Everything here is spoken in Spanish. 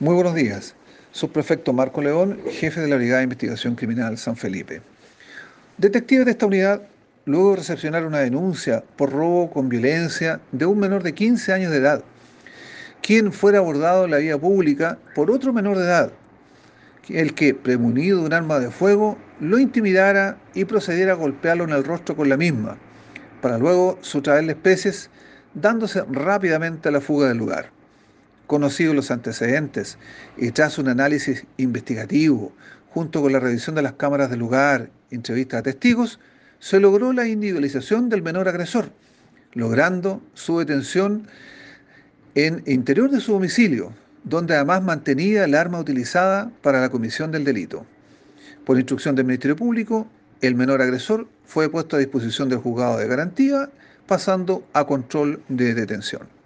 Muy buenos días. Subprefecto Marco León, jefe de la Brigada de Investigación Criminal San Felipe. Detectives de esta unidad, luego de recepcionar una denuncia por robo con violencia de un menor de 15 años de edad, quien fuera abordado en la vía pública por otro menor de edad, el que, premunido de un arma de fuego, lo intimidara y procediera a golpearlo en el rostro con la misma, para luego sustraerle especies, dándose rápidamente a la fuga del lugar. Conocidos los antecedentes y tras un análisis investigativo, junto con la revisión de las cámaras del lugar, entrevistas a testigos, se logró la individualización del menor agresor, logrando su detención en interior de su domicilio, donde además mantenía el arma utilizada para la comisión del delito. Por instrucción del Ministerio Público, el menor agresor fue puesto a disposición del juzgado de garantía, pasando a control de detención.